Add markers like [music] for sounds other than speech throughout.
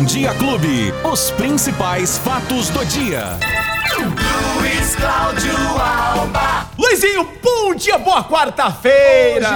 Bom Dia Clube. Os principais fatos do dia. Luiz Cláudio Alba. Luizinho, bom dia, boa quarta-feira!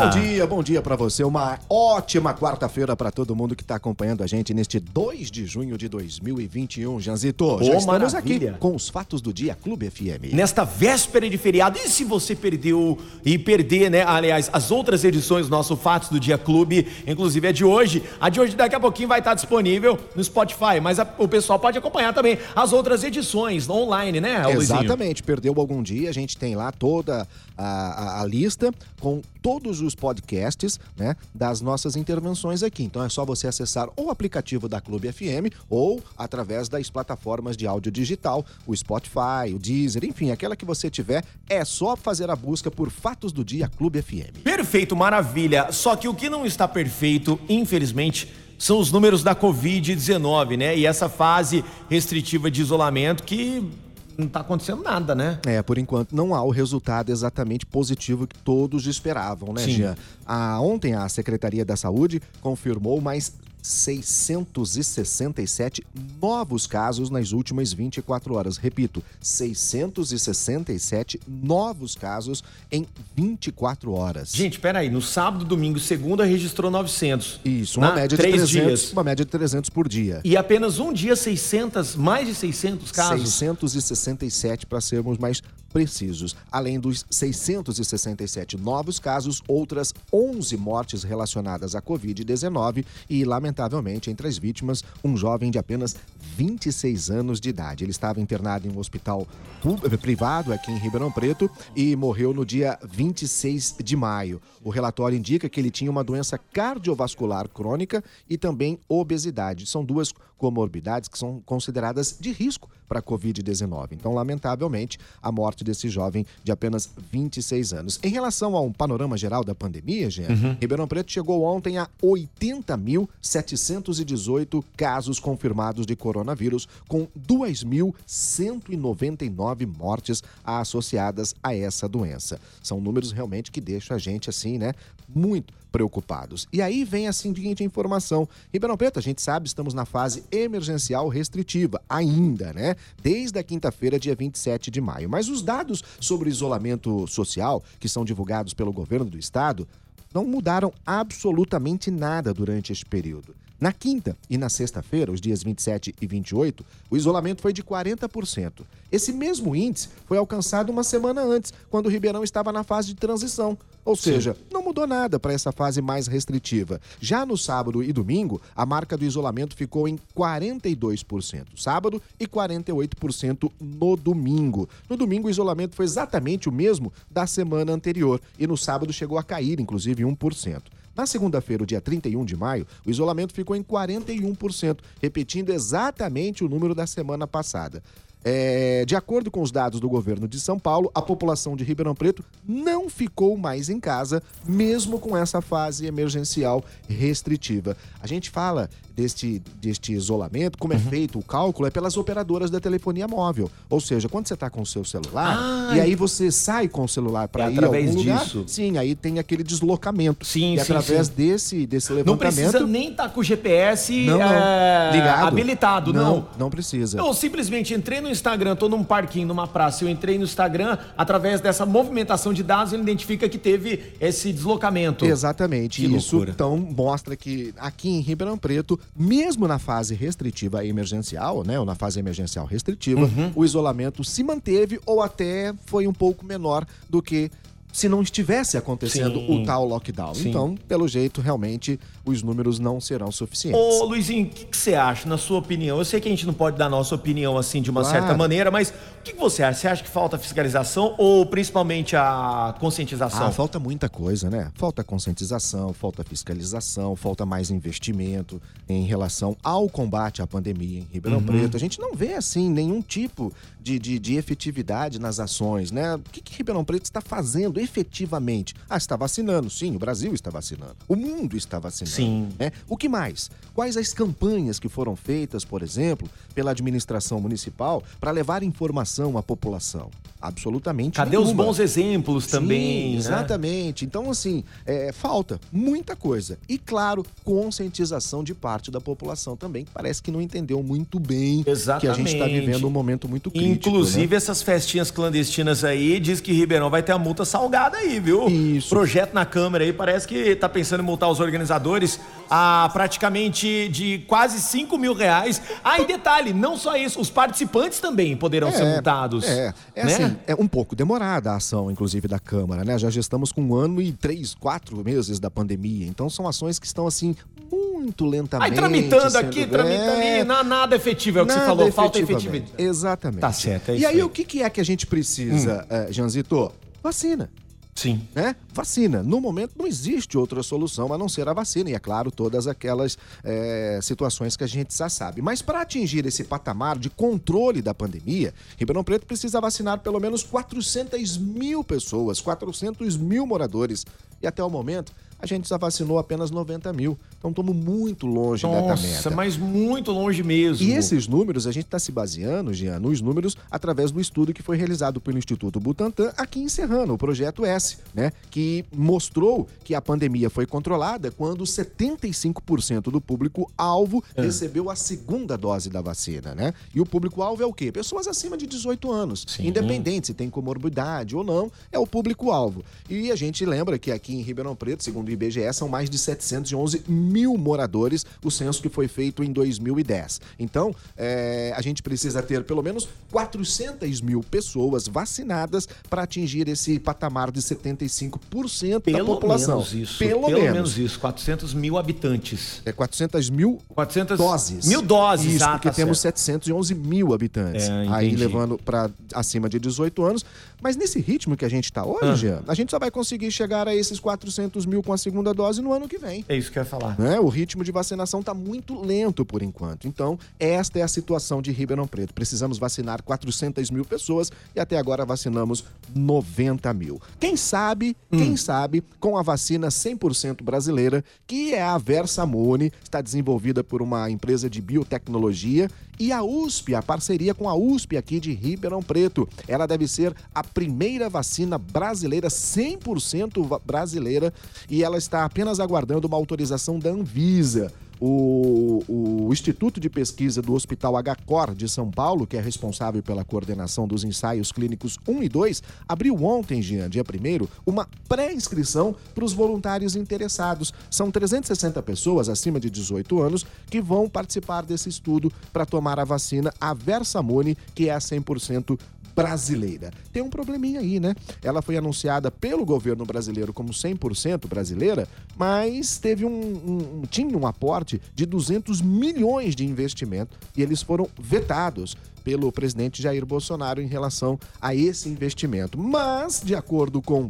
Bom dia, bom dia pra você. Uma ótima quarta-feira pra todo mundo que tá acompanhando a gente neste 2 de junho de 2021. Janzito, já Ô, estamos maravilha. aqui com os fatos do dia Clube FM. Nesta véspera de feriado, e se você perdeu e perder, né? Aliás, as outras edições do nosso Fatos do Dia Clube, inclusive a de hoje, a de hoje daqui a pouquinho vai estar disponível no Spotify, mas a- o pessoal pode acompanhar também as outras edições online, né, Luizinho? Exatamente, perdeu algum dia, a gente tem lá toda a, a- a lista com todos os podcasts, né, das nossas intervenções aqui. Então é só você acessar o aplicativo da Clube FM ou através das plataformas de áudio digital, o Spotify, o Deezer, enfim, aquela que você tiver, é só fazer a busca por Fatos do Dia Clube FM. Perfeito, maravilha. Só que o que não está perfeito, infelizmente, são os números da Covid-19, né? E essa fase restritiva de isolamento que não está acontecendo nada, né? É, por enquanto não há o resultado exatamente positivo que todos esperavam, né, Sim. Jean? Ah, ontem a Secretaria da Saúde confirmou mais 667 novos casos nas últimas 24 horas. Repito, 667 novos casos em 24 horas. Gente, peraí, no sábado, domingo e segunda registrou 900. Isso, uma Na- média de três 300, dias. uma média de 300 por dia. E apenas um dia 600, mais de 600 casos. 667 para sermos mais precisos. Além dos 667 novos casos, outras 11 mortes relacionadas à Covid-19 e, lamentavelmente, entre as vítimas, um jovem de apenas 26 anos de idade. Ele estava internado em um hospital pu- privado aqui em Ribeirão Preto e morreu no dia 26 de maio. O relatório indica que ele tinha uma doença cardiovascular crônica e também obesidade. São duas comorbidades que são consideradas de risco para a Covid-19. Então, lamentavelmente, a morte desse jovem de apenas 26 anos. Em relação ao panorama geral da pandemia, Jean, Ribeirão Preto chegou ontem a 80.718 casos confirmados de coronavírus, com 2.199 mortes associadas a essa doença. São números realmente que deixam a gente assim, né, muito preocupados. E aí vem a seguinte informação. Ribeirão Preto, a gente sabe, estamos na fase emergencial restritiva, ainda, né? Desde a quinta-feira, dia 27 de maio. Mas os dados sobre isolamento social, que são divulgados pelo governo do estado, não mudaram absolutamente nada durante este período. Na quinta e na sexta-feira, os dias 27 e 28, o isolamento foi de 40%. Esse mesmo índice foi alcançado uma semana antes, quando o Ribeirão estava na fase de transição. Ou seja, não mudou nada para essa fase mais restritiva. Já no sábado e domingo, a marca do isolamento ficou em 42% sábado e 48% no domingo. No domingo, o isolamento foi exatamente o mesmo da semana anterior e no sábado chegou a cair, inclusive, 1%. Na segunda-feira, o dia 31 de maio, o isolamento ficou em 41%, repetindo exatamente o número da semana passada. É, de acordo com os dados do governo de São Paulo, a população de Ribeirão Preto não ficou mais em casa, mesmo com essa fase emergencial restritiva. A gente fala deste, deste isolamento, como é feito o cálculo, é pelas operadoras da telefonia móvel. Ou seja, quando você está com o seu celular, Ah, e aí você sai com o celular para É ir através a algum lugar, disso. sim, aí tem aquele deslocamento. Sim, e sim, através sim. desse, desse Não levantamento... precisa nem estar com o GPS Não, não. é, habilitado, não. Não, não precisa. Eu simplesmente entrei no Instagram, tô num parquinho, numa praça, eu entrei no Instagram, através dessa movimentação de dados, ele identifica que teve esse deslocamento. Exatamente. Que Isso loucura. então mostra que aqui em Ribeirão Preto, mesmo na fase restritiva emergencial, né, ou na fase emergencial restritiva, Uhum. o isolamento se manteve ou até foi um pouco menor do que se não estivesse acontecendo Sim. o tal lockdown. Sim. Então, pelo jeito, realmente os números não serão suficientes. Ô, Luizinho, o que, você acha, na sua opinião? Eu sei que a gente não pode dar nossa opinião assim de uma Claro. certa maneira, mas o que, que você acha? Você acha que falta fiscalização ou principalmente a conscientização? Ah, falta muita coisa, né? Falta conscientização, falta fiscalização, falta mais investimento em relação ao combate à pandemia em Ribeirão Uhum. Preto. A gente não vê, assim, nenhum tipo de, de, de efetividade nas ações, né? O que, que Ribeirão Preto está fazendo efetivamente? Ah, está vacinando. Sim, o Brasil está vacinando. O mundo está vacinando. Sim. né? O que mais? Quais as campanhas que foram feitas, por exemplo, pela administração municipal para levar informação à população? Absolutamente Cadê os nenhuma. bons exemplos também? Sim, né? exatamente. Então, assim, é, falta muita coisa. E, claro, conscientização de parte da população também, que parece que não entendeu muito bem que a gente está Exatamente. vivendo um momento muito crítico. Inclusive, né? essas festinhas clandestinas aí, diz que Ribeirão vai ter a multa salgada aí, viu? Isso. Projeto na Câmara aí, parece que tá pensando em multar os organizadores a praticamente de quase 5 mil reais. Ah, e detalhe, não só isso, os participantes também poderão ser multados. É, é né? assim, é um pouco demorada a ação, inclusive, da Câmara, né? Já estamos com um ano e três, quatro meses da pandemia. Então são ações que estão, assim, muito lentamente. Aí tramitando aqui, tramitando É, ali, na- nada efetivo, é o que você nada falou, falta efetivamente. efetividade. Exatamente. Tá certo, é E isso aí, aí. Hum. o que, é que a gente precisa, eh, Janzito? Vacina. Sim. né? Vacina. No momento não existe outra solução a não ser a vacina. E é claro, todas aquelas eh, situações que a gente já sabe. Mas para atingir esse patamar de controle da pandemia, Ribeirão Preto precisa vacinar pelo menos 400 mil pessoas, 400 mil moradores. E até o momento, a gente já vacinou apenas 90 mil. Então estamos muito longe Nossa, meta. mas muito longe mesmo. E esses números, a gente está se baseando, Jean, nos números através do estudo que foi realizado pelo Instituto Butantan aqui em Serrano, o Projeto S, né? Que mostrou que a pandemia foi controlada quando 75% do público-alvo É. recebeu a segunda dose da vacina, né? E o público-alvo é o quê? Pessoas acima de 18 anos. Sim. Independente se tem comorbidade ou não, é o público-alvo. E a gente lembra que aqui em Ribeirão Preto, segundo o IBGE, são mais de 711 mil moradores, o censo que foi feito em 2010. Então, é, a gente precisa ter pelo menos 400 mil pessoas vacinadas para atingir esse patamar de 75% da Pelo população. menos isso. Pelo, Pelo, menos. menos isso. 400 mil habitantes. É 400 mil 400 doses. Mil doses, Isso, ah, porque tá temos certo. 711 mil habitantes. É, aí levando para acima de 18 anos. Mas nesse ritmo que a gente está hoje, Ah. A gente só vai conseguir chegar a esses 400 mil com a segunda dose no ano que vem. É isso que eu ia falar. Né? O ritmo de vacinação está muito lento por enquanto. Então, esta é a situação de Ribeirão Preto. Precisamos vacinar 400 mil pessoas e até agora vacinamos 90 mil. Quem sabe, Hum. quem sabe, com a vacina 100% brasileira, que é a Versamune, está desenvolvida por uma empresa de biotecnologia e a USP, a parceria com a USP aqui de Ribeirão Preto. Ela deve ser a primeira vacina brasileira, 100% va- brasileira, e ela está apenas aguardando uma autorização da Anvisa. O, o Instituto de Pesquisa do Hospital HCOR de São Paulo, que é responsável pela coordenação dos ensaios clínicos 1 e 2, abriu ontem, Jean, dia 1 uma pré-inscrição para os voluntários interessados. São 360 pessoas acima de 18 anos que vão participar desse estudo para tomar a vacina, a Versamune, que é a 100% brasileira. Tem um probleminha aí, né? Ela foi anunciada pelo governo brasileiro como 100% brasileira, mas teve um, um- tinha um aporte de 200 milhões de investimento e eles foram vetados pelo presidente Jair Bolsonaro em relação a esse investimento. Mas, de acordo com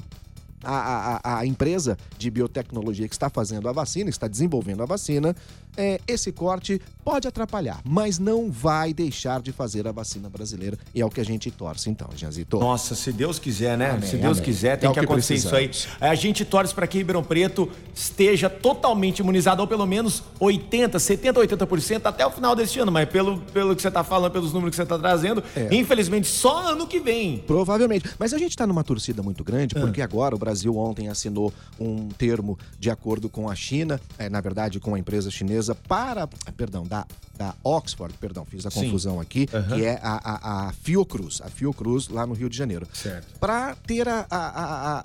a, a- a empresa de biotecnologia que está fazendo a vacina, está desenvolvendo a vacina, é, esse corte pode atrapalhar, mas não vai deixar de fazer a vacina brasileira. E é o que a gente torce, então, Janzito. Nossa, se Deus quiser, né? Amém, se Deus amém. quiser, tem É que que acontecer isso aí. precisamos. A gente torce para que Ribeirão Preto esteja totalmente imunizado, ou pelo menos 80, 70, 80% até o final deste ano. Mas pelo, pelo que você está falando, pelos números que você está trazendo, É. infelizmente só ano que vem. Provavelmente. Mas a gente está numa torcida muito Ah. grande, porque agora o Brasil ontem assinou um termo de acordo com a China, é, na verdade com a empresa chinesa, para. Perdão, da, da Oxford, perdão, fiz a Sim. confusão aqui, Aham. que é a, a, a Fiocruz, a Fiocruz lá no Rio de Janeiro. Certo. Para ter a, a, a, a-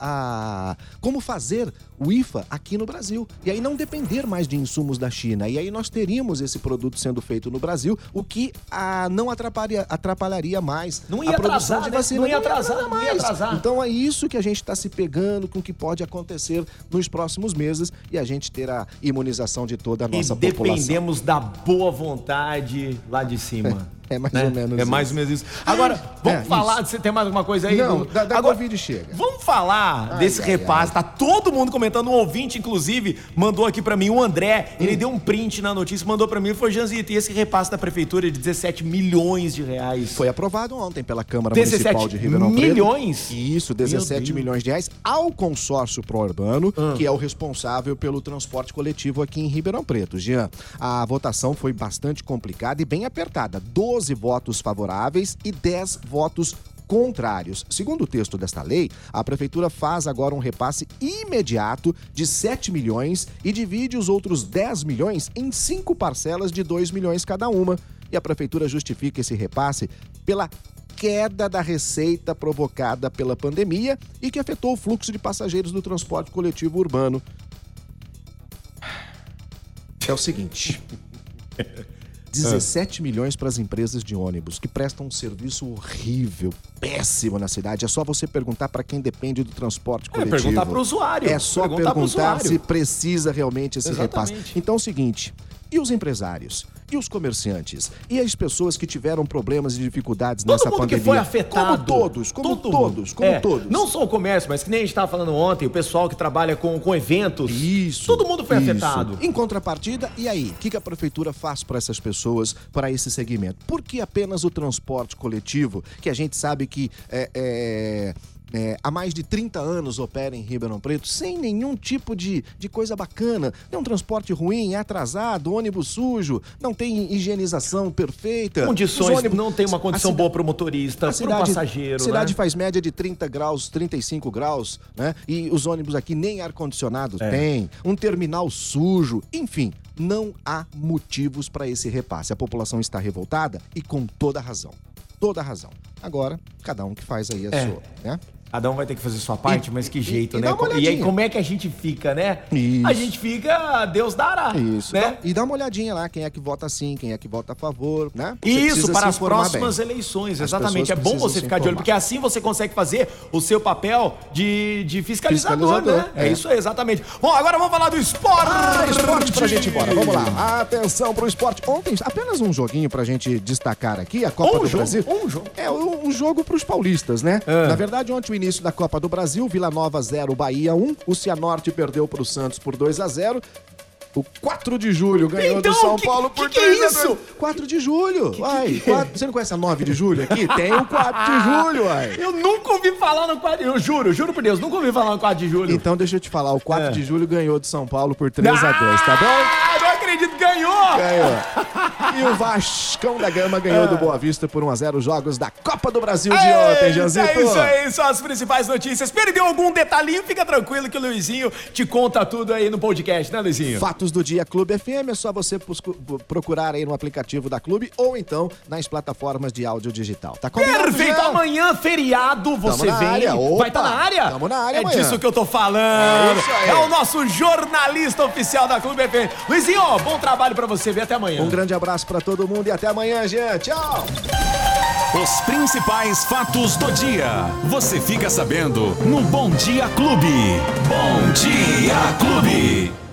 a- Como fazer o IFA aqui no Brasil. E aí não depender mais de insumos da China. E aí nós teríamos esse produto sendo feito no Brasil, o que ah, não atrapalharia, atrapalharia mais Não ia a produção atrasar, de né? vacina. Não ia atrasar, não ia mais. atrasar. Então é isso que a gente está se pegando com o que pode acontecer nos próximos meses e a gente ter a imunização de toda a nossa e população. dependemos da boa vontade lá de cima. [laughs] É mais né? ou menos É isso. mais ou menos isso. Agora, vamos É, falar, isso. você tem mais alguma coisa aí? Não, da- da Agora, Covid chega. Vamos falar Ai, desse ai, repasse. ai. Tá todo mundo comentando. Um ouvinte, inclusive, mandou aqui pra mim, o André. Ele Hum. deu um print na notícia, mandou pra mim falou: Janzito, e esse repasse da prefeitura de 17 milhões de reais? Foi aprovado ontem pela Câmara 17 Municipal de Ribeirão Preto. milhões? Isso, 17 Deus. milhões de reais ao consórcio pró-urbano, Ah. que é o responsável pelo transporte coletivo aqui em Ribeirão Preto. Jean, a votação foi bastante complicada e bem apertada. 12 votos favoráveis e 10 votos contrários. Segundo o texto desta lei, a prefeitura faz agora um repasse imediato de 7 milhões e divide os outros 10 milhões em cinco parcelas de 2 milhões cada uma. E a prefeitura justifica esse repasse pela queda da receita provocada pela pandemia e que afetou o fluxo de passageiros do transporte coletivo urbano. É o seguinte. [laughs] 17 milhões para as empresas de ônibus que prestam um serviço horrível, péssimo na cidade. É só você perguntar para quem depende do transporte É, coletivo. perguntar pro usuário. É só Perguntar perguntar se precisa realmente esse Exatamente. repasse. Então é o seguinte, e os empresários? E os comerciantes? E as pessoas que tiveram problemas e dificuldades Todo nessa mundo pandemia? que foi afetado. Como todos, como Todo todos, como É, todos. Não só o comércio, mas que nem a gente estava falando ontem, o pessoal que trabalha com, com eventos. Isso. Todo mundo foi isso. afetado. Em contrapartida, e aí? O que, que a prefeitura faz para essas pessoas, para esse segmento? Por que apenas o transporte coletivo, que a gente sabe que é, é, é, há mais de 30 anos opera em Ribeirão Preto, sem nenhum tipo de, de coisa bacana? Tem um transporte ruim, é atrasado, ônibus sujo, não tem higienização perfeita. Condições, ônibus- não tem uma condição cida- boa pro motorista, a pro cidade, passageiro, a cidade né? faz média de 30 graus, 35 graus, né? E os ônibus aqui nem ar-condicionado É. tem, um terminal sujo, enfim, não há motivos para esse repasse. A população está revoltada e com toda razão. Toda razão. Agora, cada um que faz aí a É. sua, né? Cada um vai ter que fazer sua parte, E- mas que e- jeito, e né? dá uma e aí, como é que a gente fica, né? Isso. A gente fica, Deus dará. Isso. Né? E dá uma olhadinha lá, quem é que vota sim, quem é que vota a favor, né? Você Isso, para as próximas bem. eleições, exatamente. É bom você ficar de olho, porque assim você consegue fazer o seu papel de, de fiscalizador, Fiscalizador, né? É. é. isso aí, exatamente. Bom, agora vamos falar do esporte. Ah, esporte pra gente ir embora. Vamos lá. Atenção pro esporte. Ontem, apenas um joguinho pra gente destacar aqui, a Copa Um do jogo, Brasil. um jogo. É, um, um jogo pros paulistas, né? É. Na verdade, ontem o início da Copa do Brasil, Vila Nova 0, Bahia 1. O Cianorte perdeu pro Santos por 2 a 0 O 4 de julho ganhou Então, do São que- Paulo que por que é 3 a isso? 2. 4 de julho. Uai, quatro- você não conhece a 9 de julho aqui? Tem o 4 de julho, uai. Eu nunca ouvi falar no 4 Eu juro, juro por Deus, nunca ouvi falar no 4 de julho. Então deixa eu te falar, o 4 É. de julho ganhou do São Paulo por 3 a 2, tá bom? Ah, não acredito, ganhou! Ganhou. E o Vascão da Gama ganhou do Boa Vista por 1x0 jogos da Copa do Brasil de ontem, Janzito. É isso aí, são as principais notícias. Perdeu algum detalhinho? Fica tranquilo que o Luizinho te conta tudo aí no podcast, né, Luizinho? Fatos do Dia Clube FM, é só você procurar aí no aplicativo da Clube ou então nas plataformas de áudio digital. Tá combinado Perfeito, já? amanhã, feriado, você Tamo vem. área, Vai estar na área? tamo na área É amanhã. disso que eu tô falando. É isso aí. É o nosso jornalista oficial da Clube FM. Luizinho, bom trabalho pra você. Vê até amanhã. Um grande abraço pra todo mundo e até amanhã, gente. Tchau! Os principais fatos do dia. Você fica sabendo no Bom Dia Clube. Bom Dia Clube.